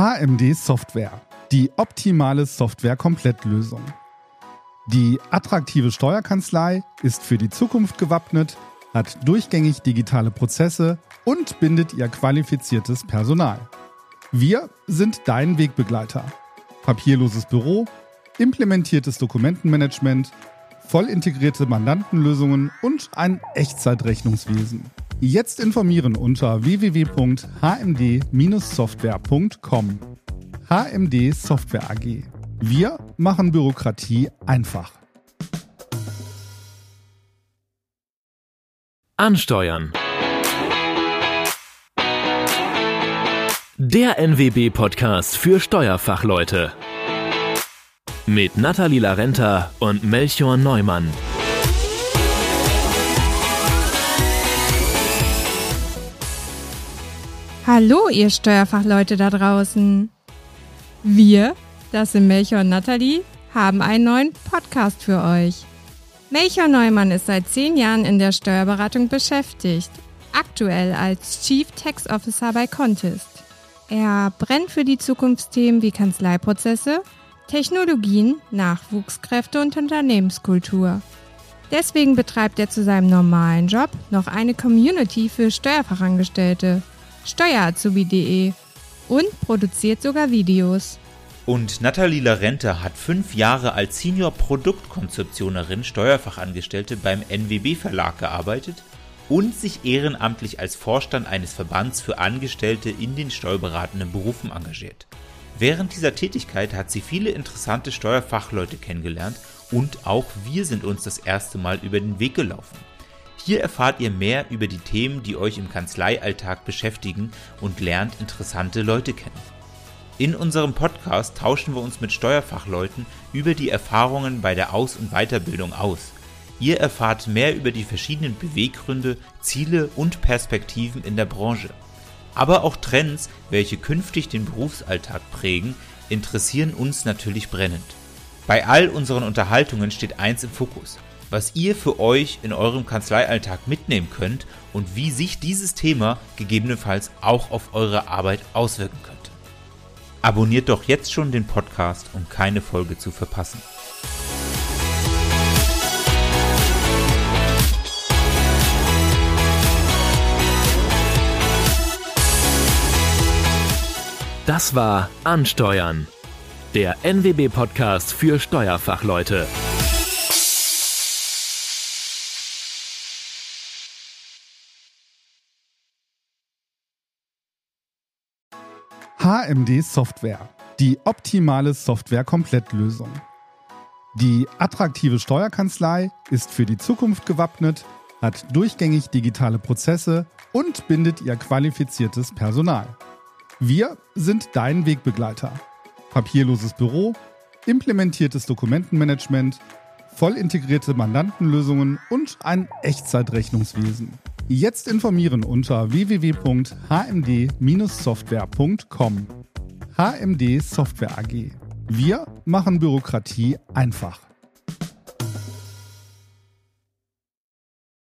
HMD Software. Die optimale Software-Komplettlösung. Die attraktive Steuerkanzlei ist für die Zukunft gewappnet, hat durchgängig digitale Prozesse und bindet ihr qualifiziertes Personal. Wir sind dein Wegbegleiter. Papierloses Büro, implementiertes Dokumentenmanagement, voll integrierte Mandantenlösungen und ein Echtzeitrechnungswesen. Jetzt informieren unter www.hmd-software.com. HMD Software AG. Wir machen Bürokratie einfach. Ansteuern. Der NWB-Podcast für Steuerfachleute. Mit Nathalie Larenta und Melchior Neumann. Hallo, ihr Steuerfachleute da draußen. Wir, das sind Melchior und Nathalie, haben einen neuen Podcast für euch. Melchior Neumann ist seit zehn Jahren in der Steuerberatung beschäftigt, aktuell als Chief Tax Officer bei Contest. Er brennt für die Zukunftsthemen wie Kanzleiprozesse, Technologien, Nachwuchskräfte und Unternehmenskultur. Deswegen betreibt er zu seinem normalen Job noch eine Community für Steuerfachangestellte – steuerazubi.de und produziert sogar Videos. Und Nathalie Larente hat fünf Jahre als Senior Produktkonzeptionerin Steuerfachangestellte beim NWB Verlag gearbeitet und sich ehrenamtlich als Vorstand eines Verbands für Angestellte in den steuerberatenden Berufen engagiert. Während dieser Tätigkeit hat sie viele interessante Steuerfachleute kennengelernt und auch wir sind uns das erste Mal über den Weg gelaufen. Hier erfahrt ihr mehr über die Themen, die euch im Kanzleialltag beschäftigen und lernt interessante Leute kennen. In unserem Podcast tauschen wir uns mit Steuerfachleuten über die Erfahrungen bei der Aus- und Weiterbildung aus. Ihr erfahrt mehr über die verschiedenen Beweggründe, Ziele und Perspektiven in der Branche. Aber auch Trends, welche künftig den Berufsalltag prägen, interessieren uns natürlich brennend. Bei all unseren Unterhaltungen steht eins im Fokus – was ihr für euch in eurem Kanzleialltag mitnehmen könnt und wie sich dieses Thema gegebenenfalls auch auf eure Arbeit auswirken könnte. Abonniert doch jetzt schon den Podcast, um keine Folge zu verpassen. Das war Ansteuern, der NWB-Podcast für Steuerfachleute. HMD Software. Die optimale Software-Komplettlösung. Die attraktive Steuerkanzlei ist für die Zukunft gewappnet, hat durchgängig digitale Prozesse und bindet ihr qualifiziertes Personal. Wir sind dein Wegbegleiter. Papierloses Büro, implementiertes Dokumentenmanagement, voll integrierte Mandantenlösungen und ein Echtzeitrechnungswesen. Jetzt informieren unter www.hmd-software.com. HMD Software AG. Wir machen Bürokratie einfach.